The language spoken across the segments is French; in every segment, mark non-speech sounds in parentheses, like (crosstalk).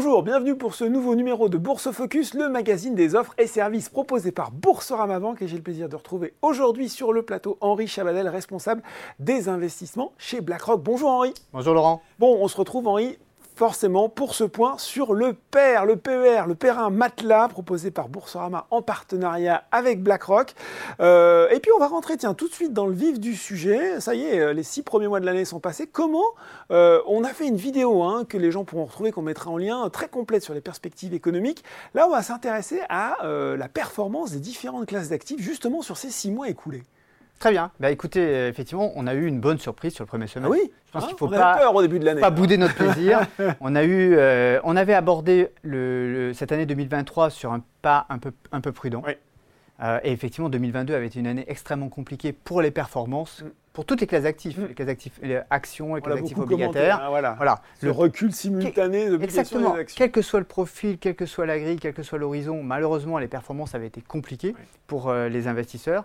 Bonjour, bienvenue pour ce nouveau numéro de Bourse Focus, le magazine des offres et services proposés par Boursorama Banque. Et j'ai le plaisir de retrouver aujourd'hui sur le plateau Henri Chabadel, responsable des investissements chez BlackRock. Bonjour Henri. Bonjour Laurent. Bon, on se retrouve Henri forcément pour ce point sur le PER, le PER, le PER1 matelas proposé par Boursorama en partenariat avec BlackRock. Euh, et puis on va rentrer tout de suite dans le vif du sujet. Ça y est, euh, les six premiers mois de l'année sont passés. Comment euh, On a fait une vidéo hein, que les gens pourront retrouver, qu'on mettra en lien, très complète sur les perspectives économiques. Là, on va s'intéresser à la performance des différentes classes d'actifs justement sur ces six mois écoulés. Très bien. Bah, écoutez, euh, effectivement, on a eu une bonne surprise sur le premier semestre. Ah oui. Je pense hein, qu'il faut on pas, peur au début de l'année. pas bouder notre plaisir. (laughs) on a eu, euh, on avait abordé le, cette année 2023 sur un pas un peu, un peu prudent. Oui. Euh, et effectivement, 2022 avait été une année extrêmement compliquée pour les performances, Mm. pour toutes les classes d'actifs, Mm. les classes actifs, les actions, les classes actifs beaucoup commenté, obligataires. hein, voilà. Voilà. Le recul simultané de Exactement. des actions. Quel que soit le profil, quelle que soit la grille, quel que soit l'horizon, malheureusement, les performances avaient été compliquées Oui. pour euh, les investisseurs.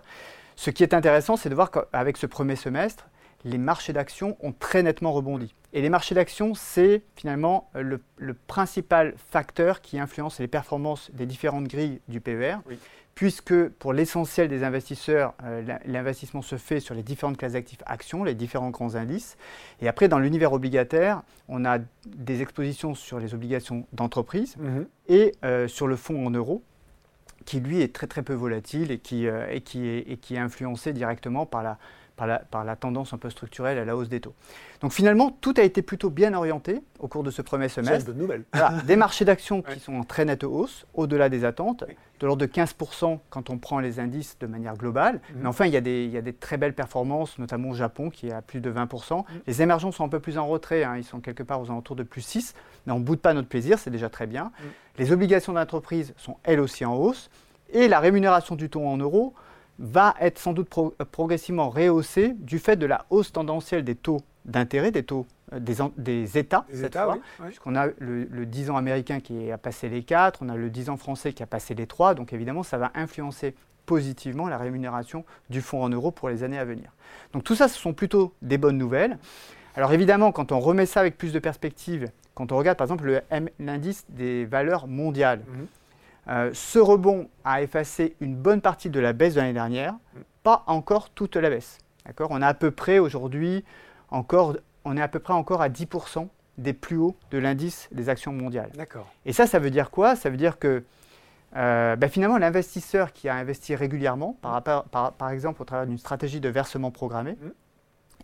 Ce qui est intéressant, c'est de voir qu'avec ce premier semestre, les marchés d'actions ont très nettement rebondi. Et les marchés d'actions, c'est finalement euh, le, le principal facteur qui influence les performances des différentes grilles du PER, Oui. puisque pour l'essentiel des investisseurs, euh, l'in- l'investissement se fait sur les différentes classes d'actifs actions, les différents grands indices. Et après, dans l'univers obligataire, on a des expositions sur les obligations d'entreprise Mhm. et euh, sur le fonds en euros, qui lui est très très peu volatile et qui, euh, et qui, est, et qui est influencé directement par la, par, la, par la tendance un peu structurelle à la hausse des taux. Donc finalement, tout a été plutôt bien orienté au cours de ce premier C'est une semestre. bonne nouvelle. (laughs) Voilà, des marchés d'actions Ouais. qui sont en très nette hausse, au-delà des attentes, de l'ordre de 15% quand on prend les indices de manière globale. Mhm. Mais enfin, il y, a des, il y a des très belles performances, notamment au Japon qui est à plus de 20%. Mhm. Les émergents sont un peu plus en retrait, hein, ils sont quelque part aux alentours de plus 6, mais on ne boude pas notre plaisir, c'est déjà très bien. Mhm. Les obligations d'entreprise sont elles aussi en hausse, et la rémunération du taux en euros va être sans doute pro- progressivement rehaussée du fait de la hausse tendancielle des taux d'intérêt, des taux euh, des, États, cette États, fois. oui. oui. Puisqu'on a le, le 10 ans américain qui a passé les 4, on a le 10 ans français qui a passé les 3, donc évidemment ça va influencer positivement la rémunération du fonds en euros pour les années à venir. Donc tout ça, ce sont plutôt des bonnes nouvelles. Alors évidemment, quand on remet ça avec plus de perspective, quand on regarde par exemple l'indice des valeurs mondiales, Mhm. Euh, ce rebond a effacé une bonne partie de la baisse de l'année dernière, pas encore toute la baisse. D'accord? On a à peu près aujourd'hui encore, on est à peu près encore à 10% des plus hauts de l'indice des actions mondiales. D'accord. Et ça, ça veut dire quoi? Ça veut dire que euh, bah, finalement, l'investisseur qui a investi régulièrement, par, rapport- par, par exemple au travers d'une stratégie de versement programmé, Mhm.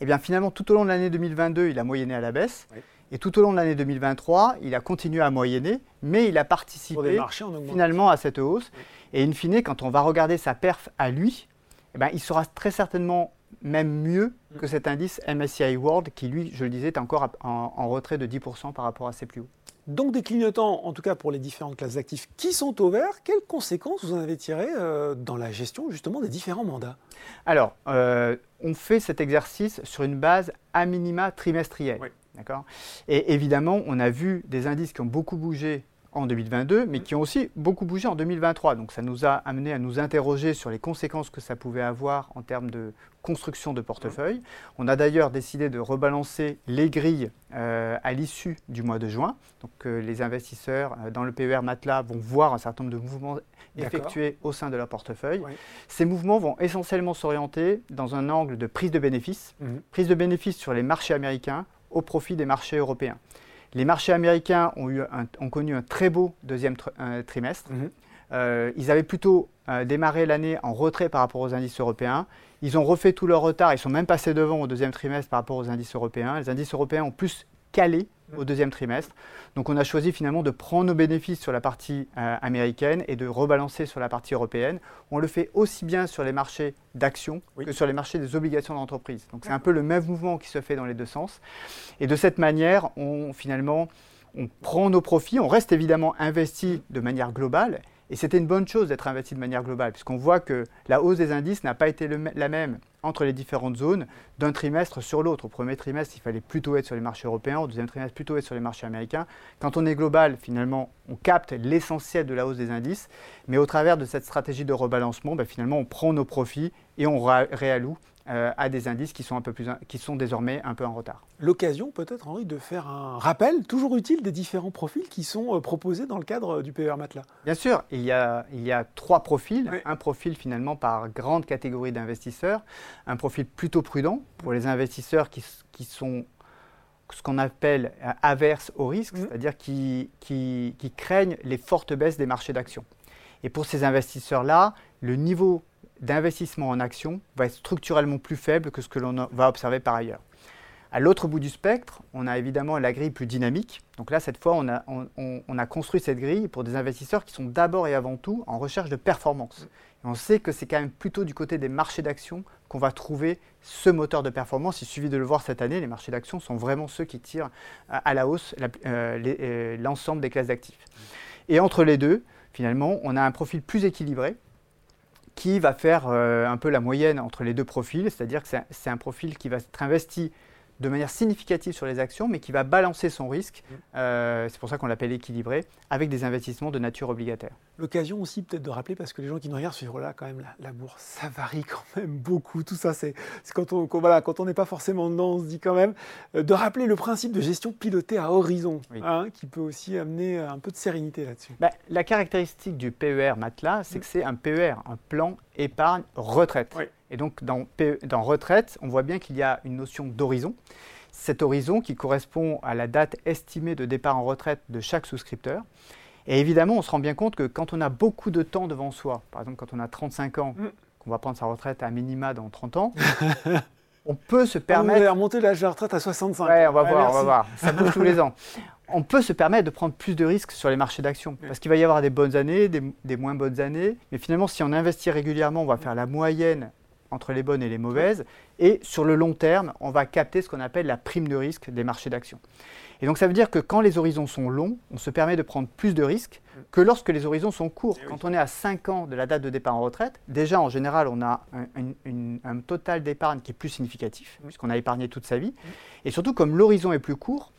et bien finalement, tout au long de l'année 2022, il a moyenné à la baisse. Oui. Et tout au long de l'année 2023, il a continué à moyenner, mais il a participé marchés finalement à cette hausse. Et in fine, quand on va regarder sa perf à lui, eh ben, il sera très certainement même mieux que cet indice MSCI World qui, lui, je le disais, est encore en retrait de 10% par rapport à ses plus hauts. Donc des clignotants, en tout cas pour les différentes classes d'actifs qui sont au vert, quelles conséquences vous en avez tirées euh, dans la gestion justement des différents mandats? Alors, euh, on fait cet exercice sur une base à minima trimestrielle. Oui. D'accord? Et évidemment, on a vu des indices qui ont beaucoup bougé en 2022, mais qui ont aussi beaucoup bougé en 2023. Donc ça nous a amené à nous interroger sur les conséquences que ça pouvait avoir en termes de construction de portefeuille. On a d'ailleurs décidé de rebalancer les grilles euh, à l'issue du mois de juin. Donc euh, les investisseurs euh, dans le PER Matelas vont voir un certain nombre de mouvements effectués au sein de leur portefeuille. Oui. Ces mouvements vont essentiellement s'orienter dans un angle de prise de bénéfices, Mhm. prise de bénéfices sur les marchés américains au profit des marchés européens. Les marchés américains ont, eu un- ont connu un très beau deuxième euh, trimestre. Mhm. Euh, ils avaient plutôt euh, démarré l'année en retrait par rapport aux indices européens. Ils ont refait tout leur retard. Ils sont même passés devant au deuxième trimestre par rapport aux indices européens. Les indices européens ont plus calé au deuxième trimestre. Donc on a choisi finalement de prendre nos bénéfices sur la partie euh, américaine et de rebalancer sur la partie européenne. On le fait aussi bien sur les marchés d'actions Oui. que sur les marchés des obligations d'entreprise. Donc c'est un peu le même mouvement qui se fait dans les deux sens. Et de cette manière, on finalement on prend nos profits, on reste évidemment investi de manière globale. Et c'était une bonne chose d'être investi de manière globale, puisqu'on voit que la hausse des indices n'a pas été le la même entre les différentes zones d'un trimestre sur l'autre. Au premier trimestre, il fallait plutôt être sur les marchés européens, au deuxième trimestre, plutôt être sur les marchés américains. Quand on est global, finalement, on capte l'essentiel de la hausse des indices, mais au travers de cette stratégie de rebalancement, ben, finalement, on prend nos profits et on réalloue euh, à des indices qui sont, un peu plus, qui sont désormais un peu en retard. L'occasion peut-être, Henri, de faire un rappel toujours utile des différents profils qui sont euh, proposés dans le cadre du PER Matelas. Bien sûr, il y a, il y a trois profils. Un profil finalement par grande catégorie d'investisseurs, un profil plutôt prudent pour les investisseurs qui, qui sont ce qu'on appelle averses au risque, mmh. c'est-à-dire qui, qui, qui craignent les fortes baisses des marchés d'actions. Et pour ces investisseurs-là, le niveau d'investissement en actions va être structurellement plus faible que ce que l'on va observer par ailleurs. À l'autre bout du spectre, on a évidemment la grille plus dynamique. Donc là, cette fois, on a, on, a construit cette grille pour des investisseurs qui sont d'abord et avant tout en recherche de performance. On sait que c'est quand même plutôt du côté des marchés d'actions qu'on va trouver ce moteur de performance. Il suffit de le voir cette année, les marchés d'actions sont vraiment ceux qui tirent à la hausse euh, euh, l'ensemble des classes d'actifs. Et entre les deux, finalement, on a un profil plus équilibré qui va faire euh, un peu la moyenne entre les deux profils, c'est-à-dire que c'est un profil qui va être investi de manière significative sur les actions, mais qui va balancer son risque, mmh. euh, c'est pour ça qu'on l'appelle équilibré, avec des investissements de nature obligataire. L'occasion aussi peut-être de rappeler, parce que les gens qui nous regardent suivent là quand même la, bourse, ça varie quand même beaucoup. Tout ça, c'est quand on voilà, quand on n'est pas forcément dedans, on se dit quand même euh, de rappeler le principe de gestion pilotée à horizon, hein, qui peut aussi amener un peu de sérénité là-dessus. Bah, la caractéristique du PER Matelas, c'est mmh. que c'est un PER, un plan épargne retraite. Et donc dans, dans retraite, on voit bien qu'il y a une notion d'horizon. Cet horizon qui correspond à la date estimée de départ en retraite de chaque souscripteur. Et évidemment, on se rend bien compte que quand on a beaucoup de temps devant soi, par exemple quand on a 35 ans, mm. qu'on va prendre sa retraite à minima dans 30 ans, (laughs) on peut se permettre... On va remonter l'âge de la retraite à 65. Ouais, on va voir, on va voir. Ça bouge tous les (laughs) ans. On peut se permettre de prendre plus de risques sur les marchés d'actions. Parce qu'il va y avoir des bonnes années, des, des, moins bonnes années. Mais finalement, si on investit régulièrement, on va faire la moyenne entre les bonnes et les mauvaises. Et sur le long terme, on va capter ce qu'on appelle la prime de risque des marchés d'actions. Et donc ça veut dire que quand les horizons sont longs, on se permet de prendre plus de risques que lorsque les horizons sont courts. Eh quand on est à 5 ans de la date de départ en retraite, déjà en général on a un, total d'épargne qui est plus significatif, puisqu'on a épargné toute sa vie. Et surtout comme l'horizon est plus court,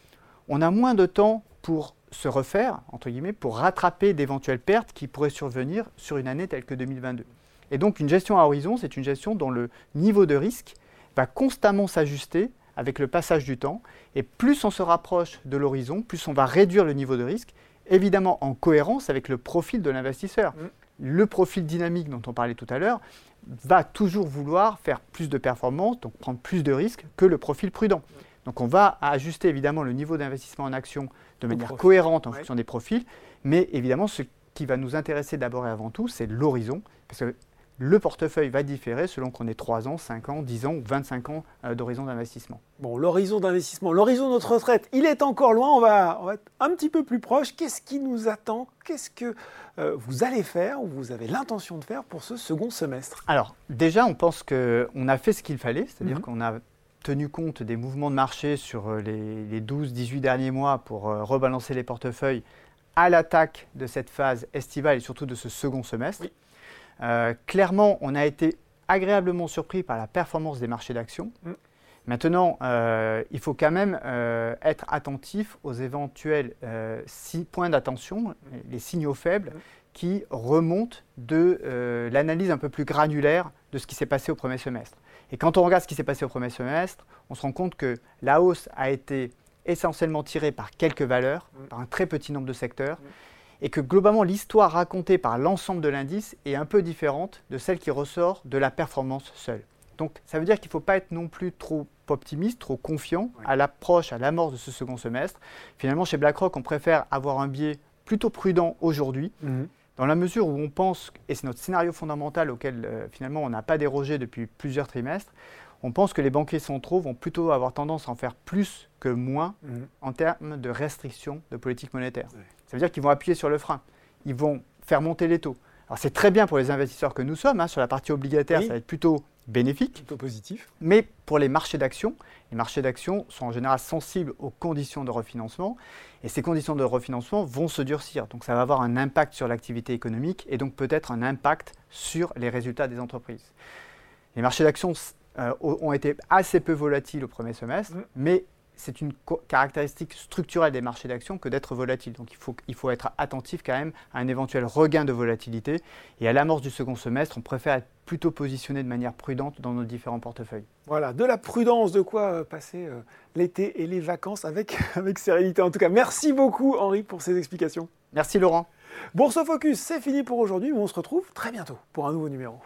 on a moins de temps pour se refaire, entre guillemets, pour rattraper d'éventuelles pertes qui pourraient survenir sur une année telle que 2022. Et donc une gestion à horizon, c'est une gestion dont le niveau de risque va constamment s'ajuster avec le passage du temps. Et plus on se rapproche de l'horizon, plus on va réduire le niveau de risque, évidemment en cohérence avec le profil de l'investisseur. Mm. Le profil dynamique dont on parlait tout à l'heure va toujours vouloir faire plus de performance, donc prendre plus de risques que le profil prudent. Donc on va ajuster évidemment le niveau d'investissement en action de manière cohérente en fonction des profils, mais évidemment ce qui va nous intéresser d'abord et avant tout, c'est l'horizon, parce que le portefeuille va différer selon qu'on ait 3 ans, 5 ans, 10 ans ou 25 ans euh, d'horizon d'investissement. Bon, l'horizon d'investissement, l'horizon de notre retraite, il est encore loin, on va, être un petit peu plus proche. Qu'est-ce qui nous attend? Qu'est-ce que euh, vous allez faire ou vous avez l'intention de faire pour ce second semestre? Alors, déjà, on pense qu'on a fait ce qu'il fallait, c'est-à-dire mhm. qu'on a tenu compte des mouvements de marché sur euh, les, 12-18 derniers mois pour rebalancer les portefeuilles à l'attaque de cette phase estivale et surtout de ce second semestre. Euh, clairement, on a été agréablement surpris par la performance des marchés d'actions. Mm. Maintenant, euh, il faut quand même euh, être attentif aux éventuels six points d'attention, les signaux faibles, mm. qui remontent de l'analyse un peu plus granulaire de ce qui s'est passé au premier semestre. Et quand on regarde ce qui s'est passé au premier semestre, on se rend compte que la hausse a été essentiellement tirée par quelques valeurs, mm. par un très petit nombre de secteurs et que globalement l'histoire racontée par l'ensemble de l'indice est un peu différente de celle qui ressort de la performance seule. Donc ça veut dire qu'il ne faut pas être non plus trop optimiste, trop confiant à l'approche, à l'amorce de ce second semestre. Finalement, chez BlackRock, on préfère avoir un biais plutôt prudent aujourd'hui, mhm. dans la mesure où on pense, et c'est notre scénario fondamental auquel euh, finalement on n'a pas dérogé depuis plusieurs trimestres, on pense que les banquiers centraux vont plutôt avoir tendance à en faire plus que moins mhm. en termes de restriction de politique monétaire. Ça veut dire qu'ils vont appuyer sur le frein. Ils vont faire monter les taux. Alors c'est très bien pour les investisseurs que nous sommes. Hein. sur la partie obligataire, ça va être plutôt bénéfique. Plutôt positif. Mais pour les marchés d'actions, les marchés d'actions sont en général sensibles aux conditions de refinancement. Et ces conditions de refinancement vont se durcir. Donc ça va avoir un impact sur l'activité économique et donc peut-être un impact sur les résultats des entreprises. Les marchés d'actions euh, ont été assez peu volatiles au premier semestre, Mm. mais c'est une caractéristique structurelle des marchés d'actions que d'être volatile. Donc il faut, il faut être attentif quand même à un éventuel regain de volatilité. Et à l'amorce du second semestre, on préfère être plutôt positionné de manière prudente dans nos différents portefeuilles. Voilà, de la prudence, de quoi euh, passer euh, l'été et les vacances avec, (laughs) avec sérénité. En tout cas, merci beaucoup Henri pour ces explications. Merci Laurent. Bourse Focus, c'est fini pour aujourd'hui, mais on se retrouve très bientôt pour un nouveau numéro.